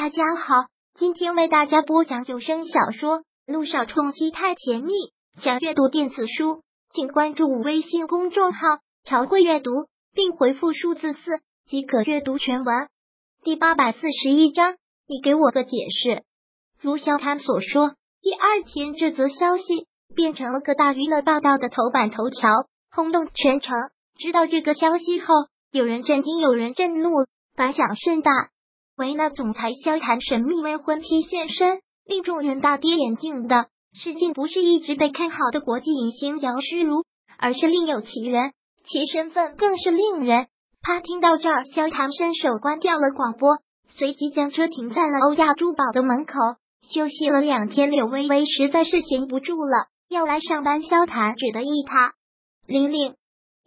大家好，今天为大家播讲有声小说《路上冲击太甜蜜》。想阅读电子书，请关注微信公众号“朝会阅读”，并回复数字四即可阅读全文。第八百四十一章，你给我个解释。如肖谈所说，第二天这则消息变成了各大娱乐报道的头版头条，轰动全城。知道这个消息后，有人震惊，有人震怒，反响甚大。维纳总裁萧谈神秘未婚妻现身，令众人大跌眼镜的事竟不是一直被看好的国际影星姚诗如，而是另有其人，其身份更是令人。他听到这儿，萧谈伸手关掉了广播，随即将车停在了欧亚珠宝的门口。休息了两天，柳微微实在是闲不住了，要来上班。萧谈只得依他。玲玲，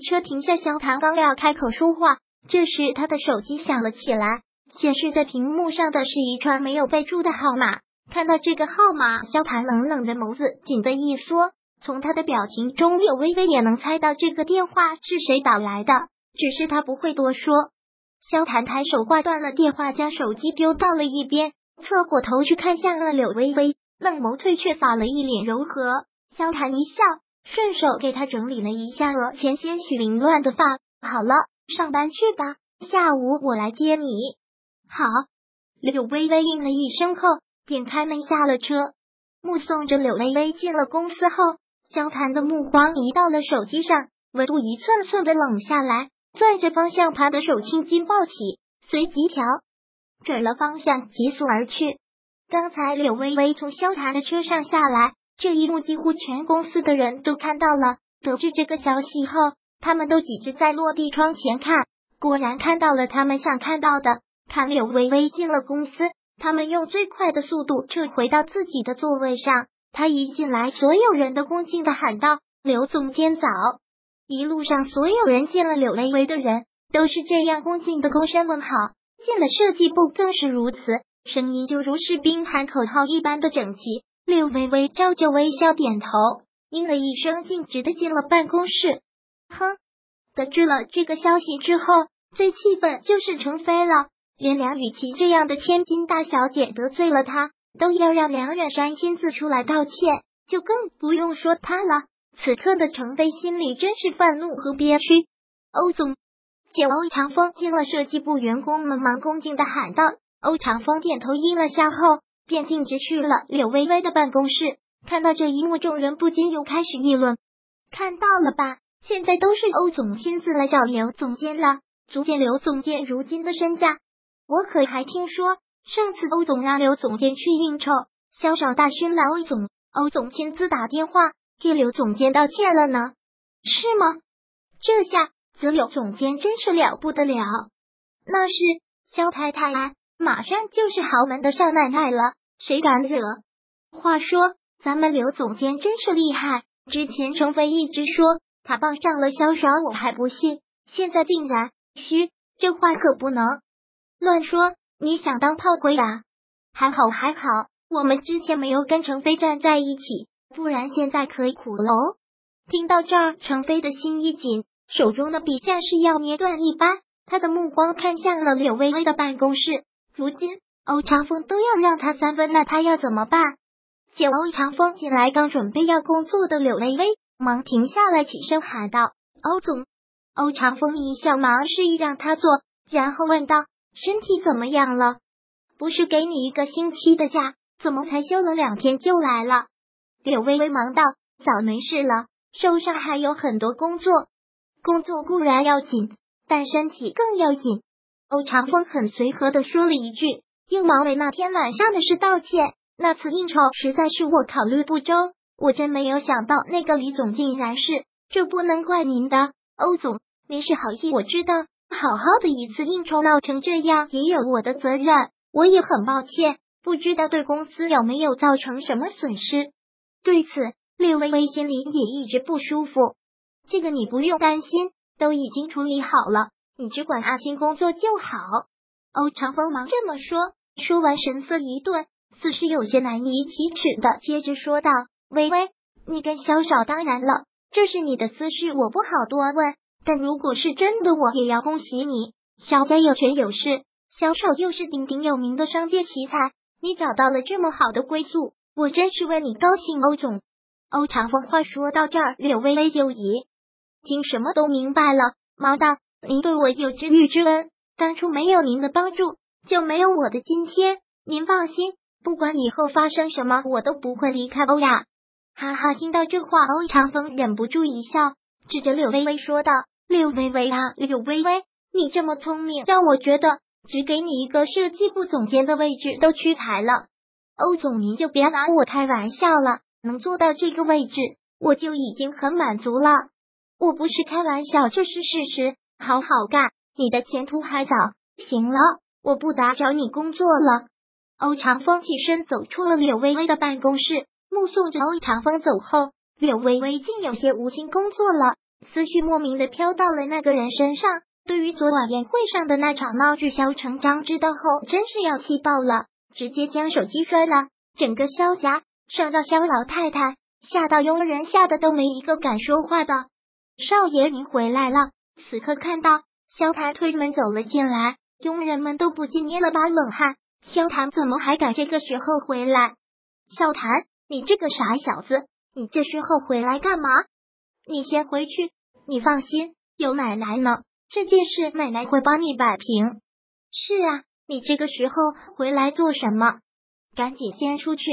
车停下，萧谈刚要开口说话，这时他的手机响了起来。显示在屏幕上的是一串没有备注的号码。看到这个号码，萧谭冷冷的眸子紧的一缩。从他的表情中，柳微微也能猜到这个电话是谁打来的，只是他不会多说。萧谭抬手挂断了电话，将手机丢到了一边，侧过头去看向了柳微微，冷眸退却，扫了一脸柔和。萧谭一笑，顺手给他整理了一下额前些许凌乱的发。好了，上班去吧，下午我来接你。好，柳微微应了一声后，便开门下了车。目送着柳微微进了公司后，萧谭的目光移到了手机上，温度一寸寸的冷下来，攥着方向盘的手轻轻抱起，随即调准了方向，急速而去。刚才柳微微从萧谭的车上下来，这一幕几乎全公司的人都看到了。得知这个消息后，他们都挤着在落地窗前看，果然看到了他们想看到的。看柳微微进了公司，他们用最快的速度撤回到自己的座位上。他一进来，所有人都恭敬的喊道：“刘总监早！”一路上，所有人见了柳微微的人都是这样恭敬的躬身问好。进了设计部更是如此，声音就如士兵喊口号一般的整齐。柳微微照旧微笑点头，应了一声，径直的进了办公室。哼，得知了这个消息之后，最气愤就是程飞了。连梁雨琪这样的千金大小姐得罪了他，都要让梁远山亲自出来道歉，就更不用说他了。此刻的程飞心里真是愤怒和憋屈。欧总，见欧长风进了设计部，员工们忙恭敬的喊道。欧长风点头应了下后，便径直去了柳微微的办公室。看到这一幕，众人不禁又开始议论：看到了吧，现在都是欧总亲自来找刘总监了，足见刘总监如今的身价。我可还听说，上次欧总让刘总监去应酬，萧少大勋来欧总，欧总亲自打电话给刘总监道歉了呢，是吗？这下子柳总监真是了不得了，那是萧太太啊，马上就是豪门的少奶奶了，谁敢惹？话说咱们刘总监真是厉害，之前程飞一直说他傍上了萧少，我还不信，现在竟然嘘，这话可不能。乱说！你想当炮灰啊？还好还好，我们之前没有跟程飞站在一起，不然现在可以苦了哦。听到这儿，程飞的心一紧，手中的笔像是要捏断一般。他的目光看向了柳微微的办公室。如今欧长风都要让他三分，那他要怎么办？见欧长风进来，刚准备要工作的柳微微忙停下来，起身喊道：“欧总。”欧长风一笑，忙示意让他坐，然后问道。身体怎么样了？不是给你一个星期的假，怎么才休了两天就来了？柳微微忙道：“早没事了，手上还有很多工作，工作固然要紧，但身体更要紧。”欧长风很随和的说了一句，又忙为那天晚上的事道歉。那次应酬实在是我考虑不周，我真没有想到那个李总竟然是，这不能怪您的，欧总，您是好意，我知道。好好的一次应酬闹成这样，也有我的责任，我也很抱歉，不知道对公司有没有造成什么损失。对此，略微微心里也一直不舒服。这个你不用担心，都已经处理好了，你只管安心工作就好。欧长风忙这么说，说完神色一顿，似是有些难以启齿的，接着说道：“微微，你跟肖少，当然了，这是你的私事，我不好多问。”但如果是真的，我也要恭喜你。小家有权有势，小丑又是鼎鼎有名的商界奇才，你找到了这么好的归宿，我真是为你高兴，欧总。欧长风话说到这儿，柳微微就已经什么都明白了。毛道，您对我有知遇之恩，当初没有您的帮助，就没有我的今天。您放心，不管以后发生什么，我都不会离开欧亚。哈哈，听到这话，欧长风忍不住一笑，指着柳微微说道：“柳微微啊，柳微微，你这么聪明，让我觉得只给你一个设计部总监的位置都屈才了。欧总，您就别拿我开玩笑了。”能做到这个位置，我就已经很满足了。我不是开玩笑，这是事实。好好干，你的前途还早。行了，我不打扰你工作了。欧长风起身走出了柳微微的办公室，目送着欧长风走后，柳微微竟有些无心工作了，思绪莫名的飘到了那个人身上。对于昨晚宴会上的那场闹剧，萧成章知道后真是要气爆了，直接将手机摔了，整个萧家。上到肖老太太，下到佣人，吓得都没一个敢说话的。少爷，您回来了。此刻看到萧谭推门走了进来，佣人们都不禁捏了把冷汗。萧谭怎么还敢这个时候回来？萧谭，你这个傻小子，你这时候回来干嘛？你先回去，你放心，有奶奶呢，这件事奶奶会帮你摆平。是啊，你这个时候回来做什么？赶紧先出去。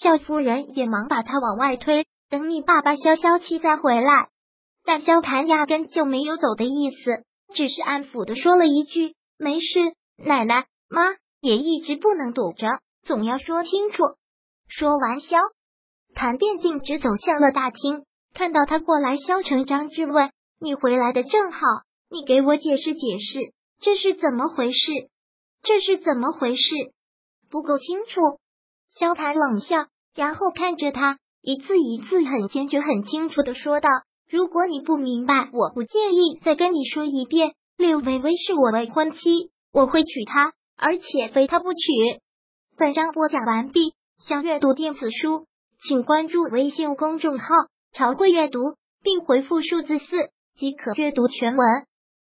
肖夫人也忙把他往外推，等你爸爸消消气再回来。但萧谭压根就没有走的意思，只是安抚的说了一句：“没事，奶奶妈也一直不能躲着，总要说清楚。”说完，萧谭便径直走向了大厅。看到他过来，萧成章质问：“你回来的正好，你给我解释解释，这是怎么回事？这是怎么回事？不够清楚。”萧谭冷笑，然后看着他，一字一字很坚决、很清楚的说道：“如果你不明白，我不介意再跟你说一遍。柳微微是我未婚妻，我会娶她，而且非她不娶。”本章播讲完毕。想阅读电子书，请关注微信公众号“朝会阅读”，并回复数字四即可阅读全文。